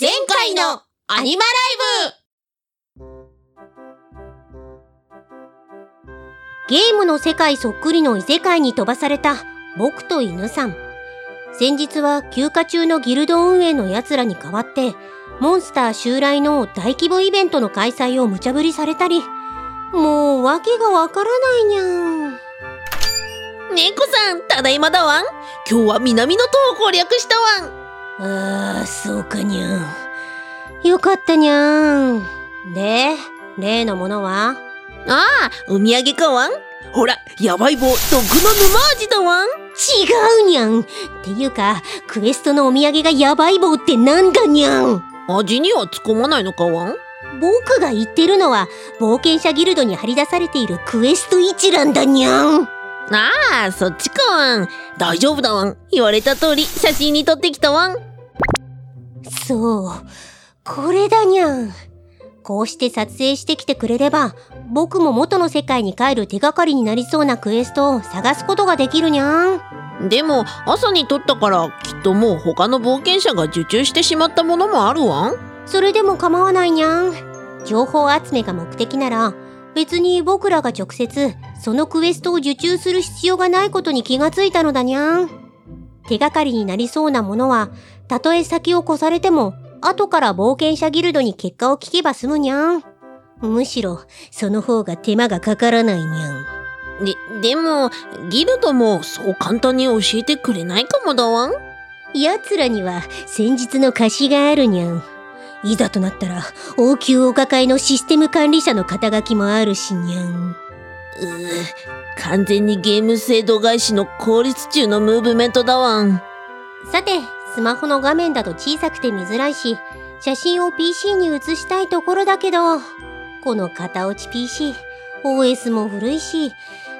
前回のアニマライゲームの世界そっくりの異世界に飛ばされた僕と犬さん。先日は休暇中のギルド運営の奴らに代わって、モンスター襲来の大規模イベントの開催を無茶ぶりされたり、もう訳がわからないにゃん。ブ猫さん、ただいまだわん今日は南の塔を攻略したわんああ、そうかにゃん。よかったにゃん。で、例のものは？ああ、お土産かわん？ほら、やばい棒、毒の沼味だわん違うにゃん。っていうか、クエストのお土産がやばい棒ってなんだにゃん？味には突っ込まないのかわん？僕が言ってるのは、冒険者ギルドに張り出されているクエスト一覧だにゃん。ああ、そっちかわん。大丈夫だわん。言われた通り、写真に撮ってきたわん。そう。これだにゃん。こうして撮影してきてくれれば、僕も元の世界に帰る手がかりになりそうなクエストを探すことができるにゃん。でも、朝に撮ったから、きっともう他の冒険者が受注してしまったものもあるわん。それでも構わないにゃん。情報集めが目的なら、別に僕らが直接、そのクエストを受注する必要がないことに気がついたのだにゃん。手がかりになりそうなものは、たとえ先を越されても、後から冒険者ギルドに結果を聞けば済むにゃん。むしろ、その方が手間がかからないにゃん。で、でも、ギルドもそう簡単に教えてくれないかもだわん。奴らには先日の貸しがあるにゃん。いざとなったら、応急お抱えのシステム管理者の肩書きもあるしにゃん。うー、完全にゲーム制度返しの効率中のムーブメントだわん。さて、スマホの画面だと小さくて見づらいし、写真を PC に写したいところだけど、この型落ち PC、OS も古いし、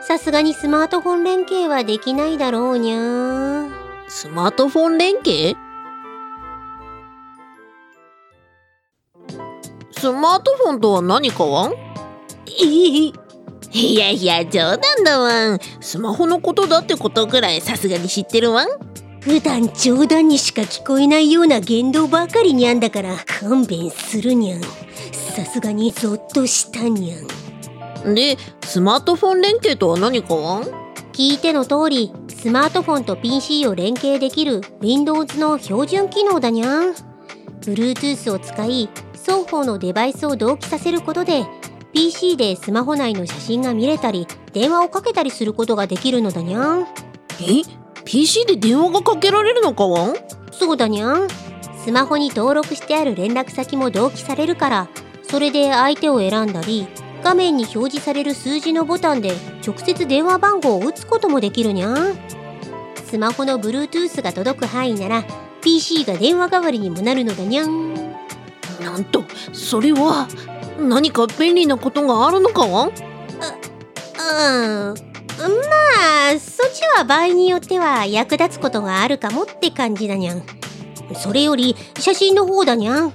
さすがにスマートフォン連携はできないだろうにゃー。スマートフォン連携？スマートフォンとは何かわんええいやいや、冗談だわん。スマホのことだってことぐらいさすがに知ってるわん？普段冗談にしか聞こえないような言動ばかりにゃんだから勘弁するにゃん。さすがにゾッとしたにゃん。で、スマートフォン連携とは何かわん聞いての通り、スマートフォンと PC を連携できる Windows の標準機能だにゃん。Bluetooth を使い、双方のデバイスを同期させることで、PC でスマホ内の写真が見れたり、電話をかけたりすることができるのだにゃん。え ?PC で電話がかけられるのかわん？そうだにゃん。スマホに登録してある連絡先も同期されるから、それで相手を選んだり、画面に表示される数字のボタンで直接電話番号を打つこともできるにゃん。スマホの Bluetooth が届く範囲なら、PC が電話代わりにもなるのだにゃん。なんと、それは、何か便利なことがあるのかわんうん。まあ、そっちは場合によっては役立つことがあるかもって感じだにゃん。それより写真の方だにゃん。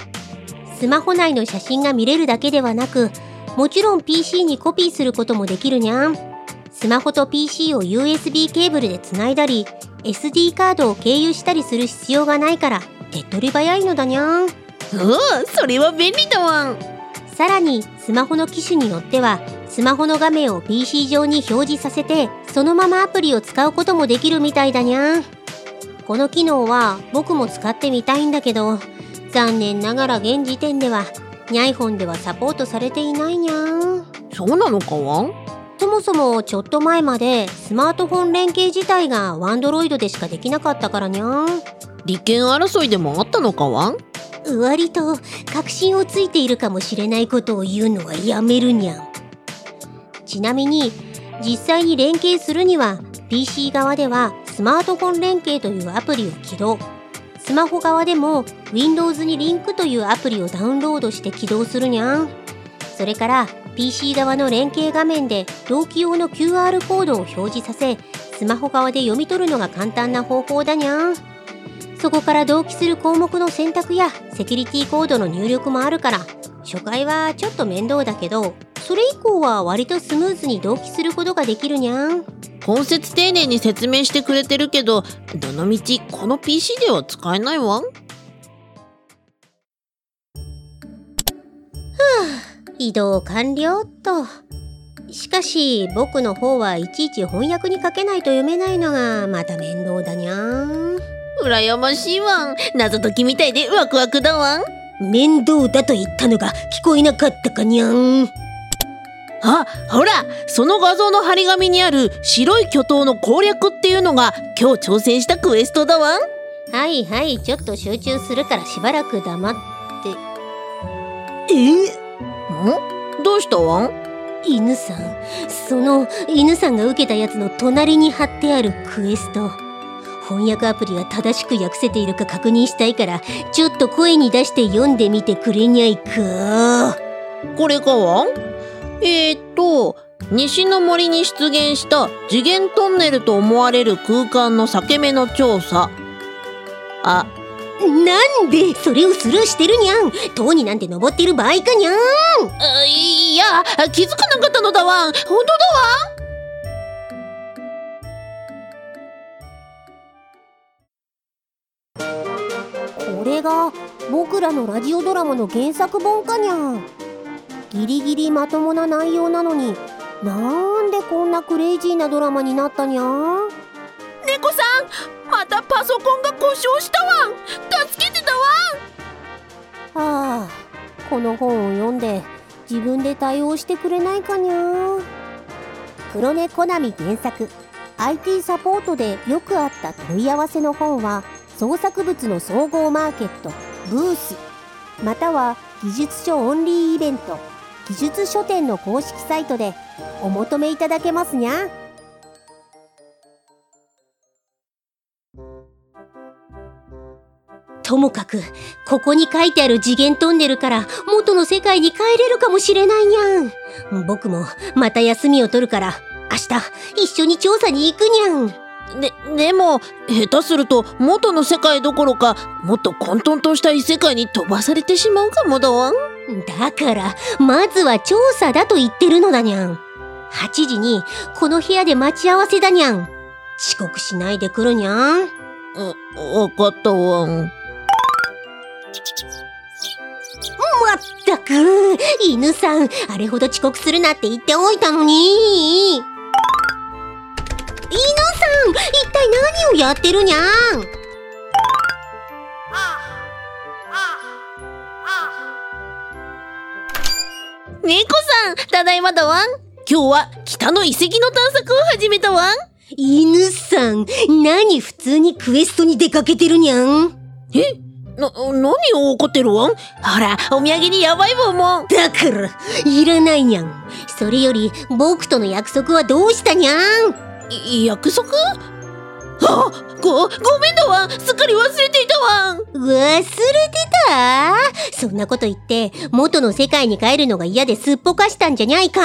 スマホ内の写真が見れるだけではなく、もちろん PC にコピーすることもできるにゃん。スマホと PC を USB ケーブルでつないだり、SD カードを経由したりする必要がないから、手っ取り早いのだにゃん。うおそれは便利だわ。ん。さらにスマホの機種によってはスマホの画面を PC 上に表示させてそのままアプリを使うこともできるみたいだにゃこの機能は僕も使ってみたいんだけど残念ながら現時点ではに iPhone ではサポートされていないにゃそうなのかわ？んそもそもちょっと前までスマートフォン連携自体が Android でしかできなかったからにゃ利権争いでもあったのかわん？割と確信をついているかもしれないことを言うのはやめるにゃん。ちなみに実際に連携するには PC 側ではスマートフォン連携というアプリを起動。スマホ側でも Windows にリンクというアプリをダウンロードして起動するにゃん。それから PC 側の連携画面で同期用の QR コードを表示させスマホ側で読み取るのが簡単な方法だにゃん。そこから同期する項目の選択やセキュリティコードの入力もあるから初回はちょっと面倒だけどそれ以降は割とスムーズに同期することができるにゃん。今節丁寧に説明してくれてるけどどのみちこの PC では使えないわはあ移動完了と。しかし僕の方はいちいち翻訳にかけないと読めないのがまた面倒だにゃん。羨ましいわん。謎解きみたいでワクワクだわん。面倒だと言ったのが聞こえなかったかにゃん。あほら。その画像の張り紙にある白い巨頭の攻略っていうのが今日挑戦したクエストだわん。はいはいちょっと集中するからしばらく黙って。え？ん？どうしたわん？犬さん。その犬さんが受けたやつの隣に貼ってあるクエスト翻訳アプリが正しく訳せているか確認したいからちょっと声に出して読んでみてくれにゃいか。これかわん？えー、っと西の森に出現した次元トンネルと思われる空間の裂け目の調査。あ。なんでそれをスルーしてるにゃん？塔になんて登ってる場合かにゃん？あいや気づかなかったのだわ。ん本当だわ。こが僕らのラジオドラマの原作本かにゃん。ギリギリまともな内容なのになんでこんなクレイジーなドラマになったにゃん。猫さんまたパソコンが故障したわ。ん助けてだはあこの本を読んで自分で対応してくれないかにゃ黒猫コナミ原作。IT サポートでよくあった問い合わせの本は創作物の総合マーケットブースまたは技術書オンリーイベント技術書店の公式サイトでお求めいただけますにゃ。ともかくここに書いてある次元トンネルから元の世界に帰れるかもしれないにゃん僕もまた休みを取るから明日一緒に調査に行くにゃんででも下手すると元の世界どころかもっと混沌とした異世界に飛ばされてしまうかもだわん。だからまずは調査だと言ってるのだにゃん。8時にこの部屋で待ち合わせだにゃん。遅刻しないで来るにゃん。わかったわん。まったく犬さんあれほど遅刻するなって言っておいたのに犬さん一体何をやってるにゃん？猫さんただいまだわん。今日は北の遺跡の探索を始めたわん。犬さん何普通にクエストに出かけてるにゃん？え？な、何を怒ってるわん？ほら、お土産にやばいもんもん。だから、いらないにゃん。それより、僕との約束はどうしたにゃん？約束？あご、ごめんだわ。すっかり忘れていたわ。忘れてた？そんなこと言って、元の世界に帰るのが嫌ですっぽかしたんじゃにゃいか？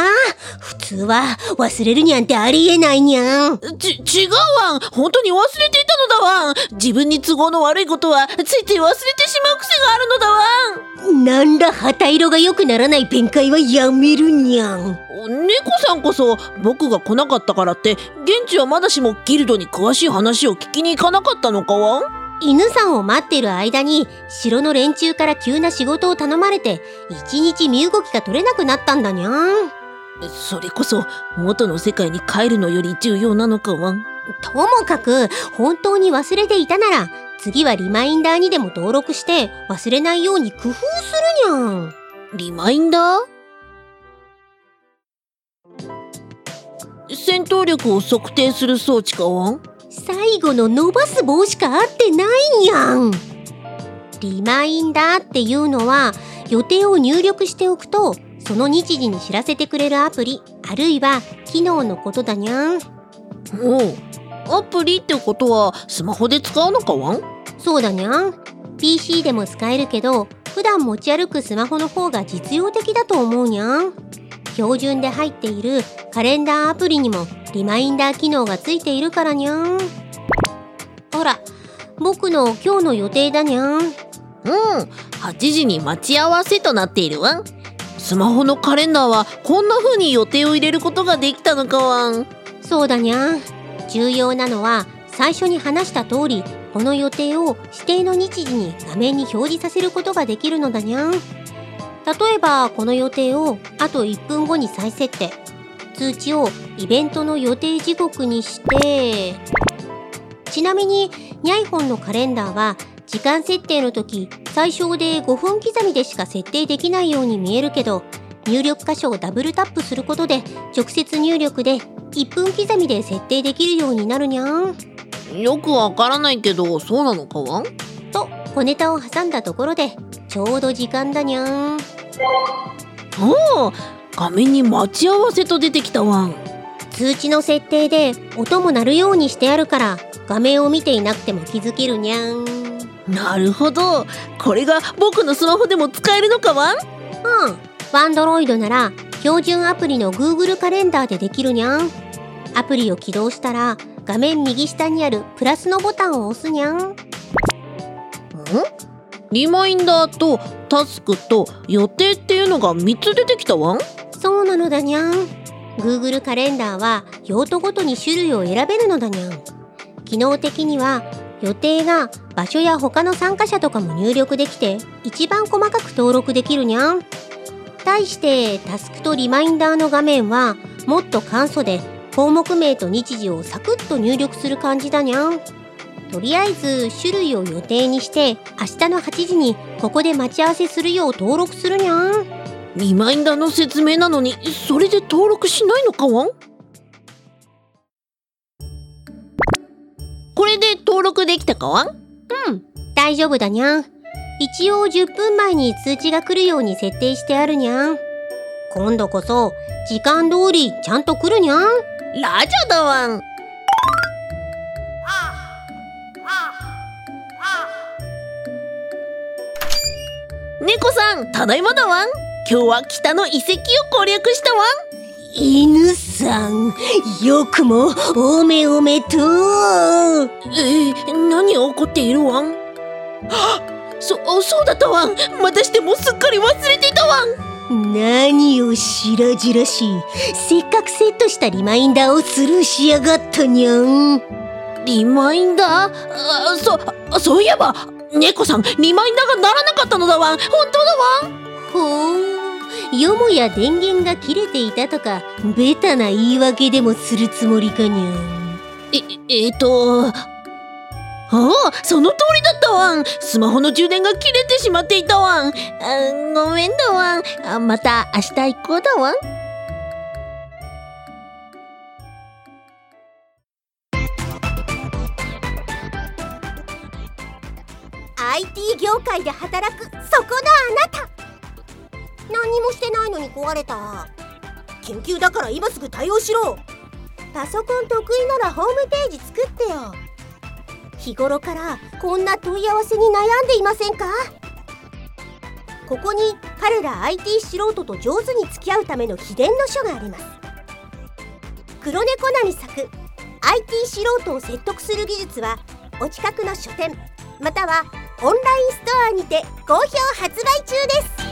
普通は忘れるにゃんってありえないにゃん。ち、違うわ。ん本当に忘れていたのだわ。ん自分に都合の悪いことはついつい忘れてしまう癖があるのだわ。んなんだ旗色が良くならない弁解はやめるにゃん。猫さんこそ僕が来なかったからって現地はまだしもギルドに詳しい話を聞きに行かなかったのかわ犬さんを待ってる間に城の連中から急な仕事を頼まれて一日身動きが取れなくなったんだにゃん。それこそ元の世界に帰るのより重要なのかわともかく本当に忘れていたなら次はリマインダーにでも登録して忘れないように工夫するにゃん。リマインダー？戦闘力を測定する装置かわ最後の伸ばす棒しか合ってないやん。リマインダーっていうのは予定を入力しておくとその日時に知らせてくれるアプリあるいは機能のことだにゃん。おう。アプリってことはスマホで使うのかわんそうだにゃん。PC でも使えるけど普段持ち歩くスマホの方が実用的だと思うにゃん標準で入っているカレンダーアプリにもリマインダー機能がついているからにゃん。ほら僕の今日の予定だにゃん。うん8時に待ち合わせとなっているわ。スマホのカレンダーはこんな風に予定を入れることができたのかわん。そうだにゃん。重要なのは最初に話した通りこの予定を指定の日時に画面に表示させることができるのだにゃん例えばこの予定をあと1分後に再設定。通知をイベントの予定時刻にして。ちなみにニャイフォンのカレンダーは時間設定の時最小で5分刻みでしか設定できないように見えるけど入力箇所をダブルタップすることで直接入力で1分刻みで設定できるようになるにゃん。よくわからないけどそうなのかわん？と小ネタを挟んだところでちょうど時間だにゃんおお画面に待ち合わせと出てきたわん通知の設定で音も鳴るようにしてあるから画面を見ていなくても気づけるにゃん。なるほど。これが僕のスマホでも使えるのかわんうん。ワンドロイドなら標準アプリの Google カレンダーでできるにゃん。アプリを起動したら画面右下にあるプラスのボタンを押すにゃん。ん？リマインダーとタスクと予定っていうのが3つ出てきたわん？そうなのだにゃん。Google カレンダーは用途ごとに種類を選べるのだにゃん。機能的には予定が場所や他の参加者とかも入力できて一番細かく登録できるにゃん。対してタスクとリマインダーの画面はもっと簡素で項目名と日時をサクッと入力する感じだにゃん。とりあえず種類を予定にして明日の8時にここで待ち合わせするよう登録するにゃん。リマインダーの説明なのにそれで登録しないのかわん？これで登録できたかわん？うん大丈夫だにゃん。一応10分前に通知が来るように設定してあるにゃん。今度こそ時間通りちゃんと来るにゃん。ラジャだわん猫さんただいまだわん。今日は北の遺跡を攻略したわん。犬さんよくもおめおめとえー、何が起こっているわん？はっそそうだったわん。またしてもすっかり忘れていたわん。何を白々しい。せっかくセットしたリマインダーをスルーしやがったにゃん。リマインダー？あそそういえば猫さんリマインダーがならなかったのだわ。ん本当だわ。んほうよもや電源が切れていたとかベタな言い訳でもするつもりかにゃん。ええー、とああその通りだったわ。んスマホの充電が切れてしまっていたわ。んあごめんだわ。んあまた明日行こうだわ。ん IT 業界で働くそこのあなた。何もしてないのに壊れた。研究だから今すぐ対応しろ。パソコン得意ならホームページ作ってよ。日頃からこんな問い合わせに悩んでいませんか？ここに彼ら IT 素人と上手に付き合うための秘伝の書があります。黒猫なみ作 IT 素人を説得する技術はお近くの書店またはオンラインストアにて好評発売中です。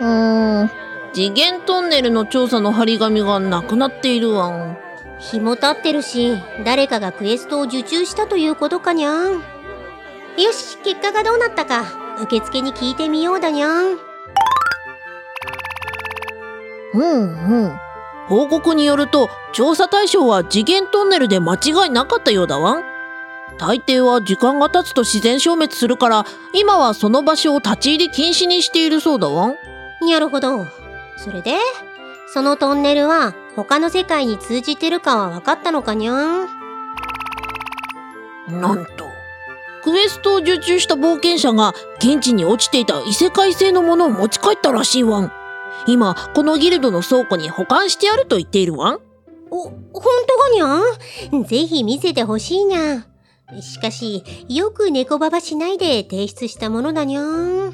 うーん。次元トンネルの調査の張り紙がなくなっているわん。日も経ってるし誰かがクエストを受注したということかにゃん。よし結果がどうなったか受付に聞いてみようだにゃんうんうん。報告によると調査対象は次元トンネルで間違いなかったようだわ。ん大抵は時間が経つと自然消滅するから今はその場所を立ち入り禁止にしているそうだわ。んなるほど。それでそのトンネルは他の世界に通じてるかは分かったのかにゃん？なんとクエストを受注した冒険者が現地に落ちていた異世界製のものを持ち帰ったらしいわん今このギルドの倉庫に保管してあると言っているわん？お本当かにゃん？ぜひ見せてほしいにゃしかしよく猫ババしないで提出したものだにゃん。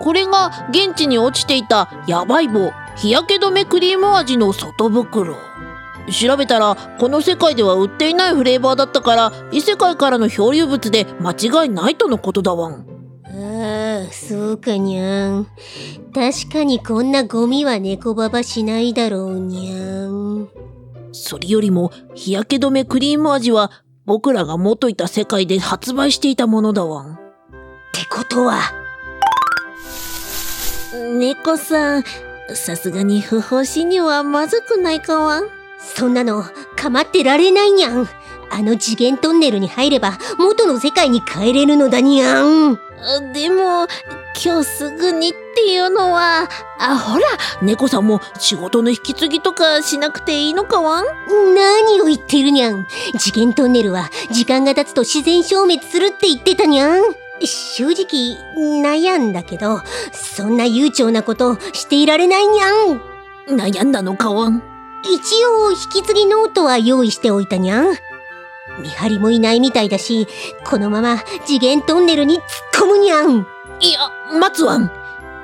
これが現地に落ちていたヤバい棒日焼け止めクリーム味の外袋。調べたらこの世界では売っていないフレーバーだったから異世界からの漂流物で間違いないとのことだわんそうかにゃん。確かにこんなゴミは猫ババしないだろうにゃん。それよりも日焼け止めクリーム味は僕らが元いた世界で発売していたものだわん。ってことは、猫さん、さすがに不法侵入はまずくないかわん？そんなの構ってられないにゃん。あの次元トンネルに入れば元の世界に帰れるのだにゃん。でも、今日すぐにっていうのは、あ、ほら、猫さんも仕事の引き継ぎとかしなくていいのかわん？何を言ってるにゃん。次元トンネルは時間が経つと自然消滅するって言ってたにゃん。正直悩んだけど、そんな悠長なことしていられないにゃん。悩んだのかわん？一応引き継ぎノートは用意しておいたにゃん。見張りもいないみたいだし、このまま次元トンネルに突っ込むにゃん。いや、待つわん。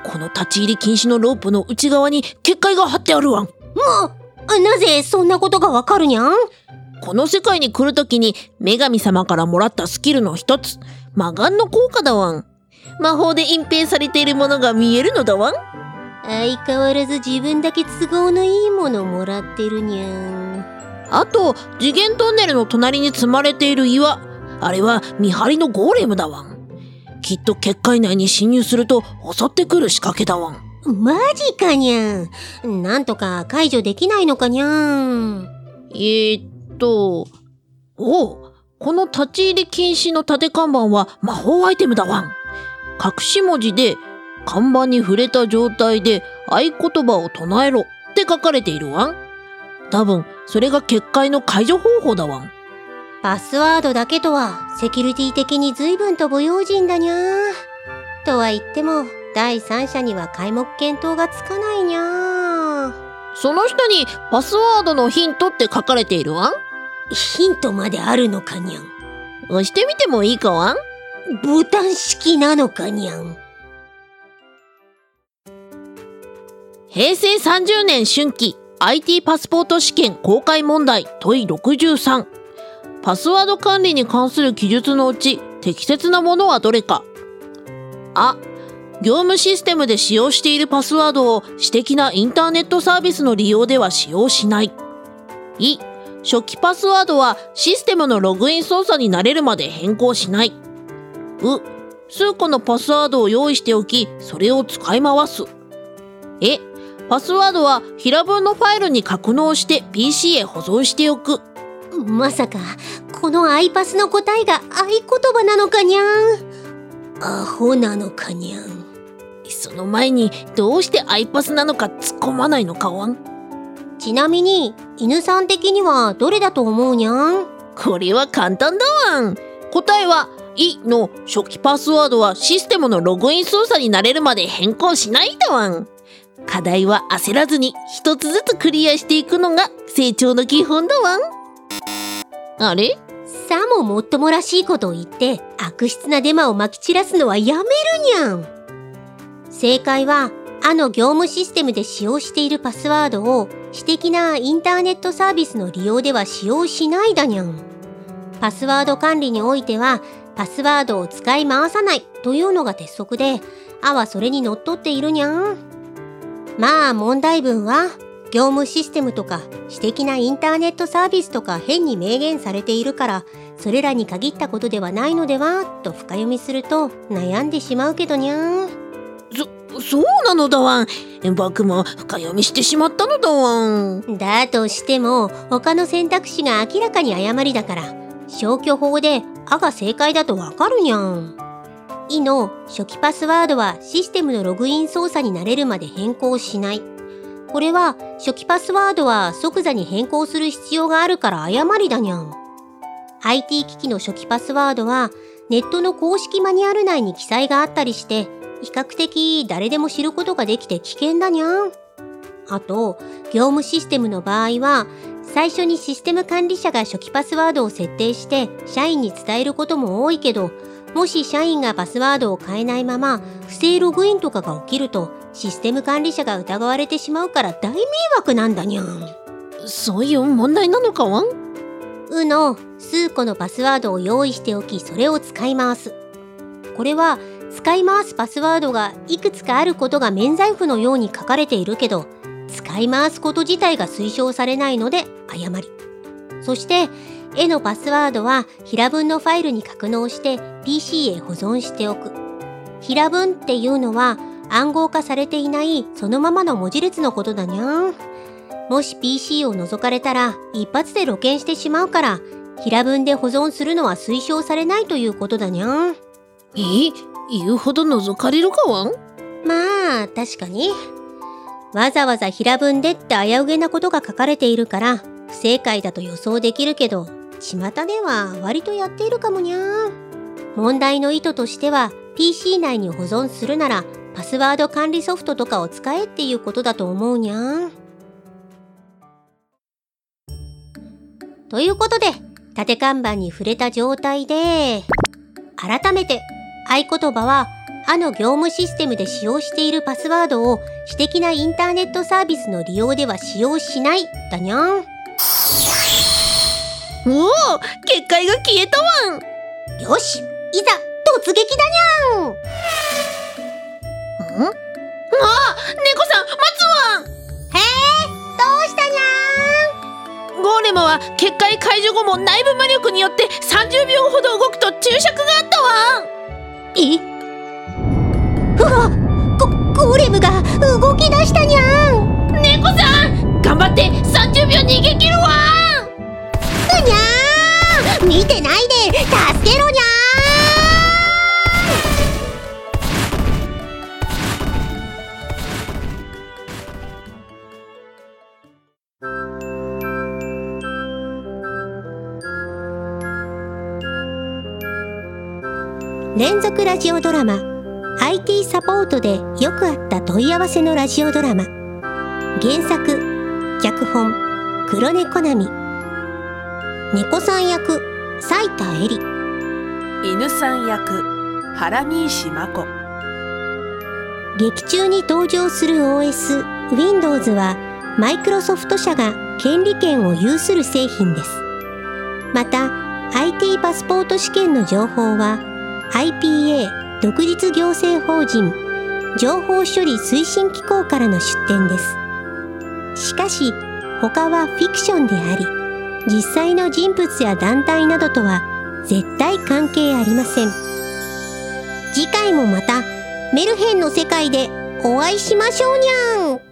この立ち入り禁止のロープの内側に結界が貼ってあるわん。もう、なぜそんなことがわかるにゃん？この世界に来るときに女神様からもらったスキルの一つ、魔眼の効果だわん。魔法で隠蔽されているものが見えるのだわん。相変わらず自分だけ都合のいいものもらってるにゃん。あと、次元トンネルの隣に積まれている岩。あれは見張りのゴーレムだわん。きっと結界内に侵入すると襲ってくる仕掛けだわん。マジかにゃん。なんとか解除できないのかにゃん。えー、っと、おう、この立ち入り禁止の縦看板は魔法アイテムだわん。隠し文字で、看板に触れた状態で合言葉を唱えろって書かれているわん。多分、それが結界の解除方法だわん。パスワードだけとは、セキュリティ的に随分と不用心だにゃー。とは言っても、第三者には皆目見当がつかないにゃー。その下にパスワードのヒントって書かれているわ？ん。ヒントまであるのかにゃん。押してみてもいいかわ？ん。ボタン式なのかにゃん。平成30年春季 IT パスポート試験公開問題問い63パスワード管理に関する記述のうち適切なものはどれか。あ業務システムで使用しているパスワードを私的なインターネットサービスの利用では使用しない。い初期パスワードはシステムのログイン操作になれるまで変更しない。う数個のパスワードを用意しておきそれを使い回す。えパスワードは平文のファイルに格納して PC へ保存しておく。まさか、このアイパスの答えが合言葉なのかにゃん。アホなのかにゃん。その前に、どうしてアイパスなのか突っ込まないのかわん。ちなみに、犬さん的にはどれだと思うにゃん？これは簡単だわん。答えは、いの初期パスワードはシステムのログイン操作になれるまで変更しないだわん。課題は焦らずに一つずつクリアしていくのが成長の基本だわん。あれ？さももっともらしいことを言って悪質なデマをまき散らすのはやめるにゃん。正解は、あの業務システムで使用しているパスワードを私的なインターネットサービスの利用では使用しないだにゃん。パスワード管理においては、パスワードを使い回さないというのが鉄則で、あはそれにのっとっているにゃん。まあ問題文は業務システムとか私的なインターネットサービスとか変に明言されているからそれらに限ったことではないのではと深読みすると悩んでしまうけどにゃんそそうなのだわん。僕も深読みしてしまったのだわん。だとしても他の選択肢が明らかに誤りだから消去法で「あ」が正解だとわかるにゃんいの初期パスワードはシステムのログイン操作になれるまで変更しない。これは初期パスワードは即座に変更する必要があるから誤りだにゃん。IT 機器の初期パスワードはネットの公式マニュアル内に記載があったりして比較的誰でも知ることができて危険だにゃん。あと、業務システムの場合は最初にシステム管理者が初期パスワードを設定して社員に伝えることも多いけどもし社員がパスワードを変えないまま不正ログインとかが起きるとシステム管理者が疑われてしまうから大迷惑なんだにゃん。そういう問題なのかわんうの数個のパスワードを用意しておきそれを使い回す。これは使い回すパスワードがいくつかあることが免罪符のように書かれているけど使い回すこと自体が推奨されないので誤りそして絵のパスワードは平文のファイルに格納して PC へ保存しておく。平文っていうのは暗号化されていないそのままの文字列のことだにゃん。もし PC を覗かれたら一発で露見してしまうから平文で保存するのは推奨されないということだにゃん。え？言うほど覗かれるかわん？まあ確かに。わざわざ平文でって危うげなことが書かれているから不正解だと予想できるけど巷では割とやっているかもにゃ問題の意図としては PC 内に保存するならパスワード管理ソフトとかを使えっていうことだと思うにゃということで縦看板に触れた状態で改めて合言葉はあの業務システムで使用しているパスワードを私的なインターネットサービスの利用では使用しないだにゃん。おお結界が消えたわん。よしいざ突撃だにゃん。ん？あ猫さん待つわん。へえどうしたにゃん？ゴーレムは結界解除後も内部魔力によって30秒ほど動くと注釈があったわん。え？続ラジオドラマ。IT サポートでよくあった問い合わせのラジオドラマ。原作脚本黒猫ナミ猫さん役斉田恵里。犬さん役原西真子。劇中に登場する OS Windows はマイクロソフト社が権利権を有する製品です。また IT パスポート試験の情報は IPA 独立行政法人情報処理推進機構からの出展です。しかし他はフィクションであり実際の人物や団体などとは絶対関係ありません。次回もまたメルヘンの世界でお会いしましょうにゃん。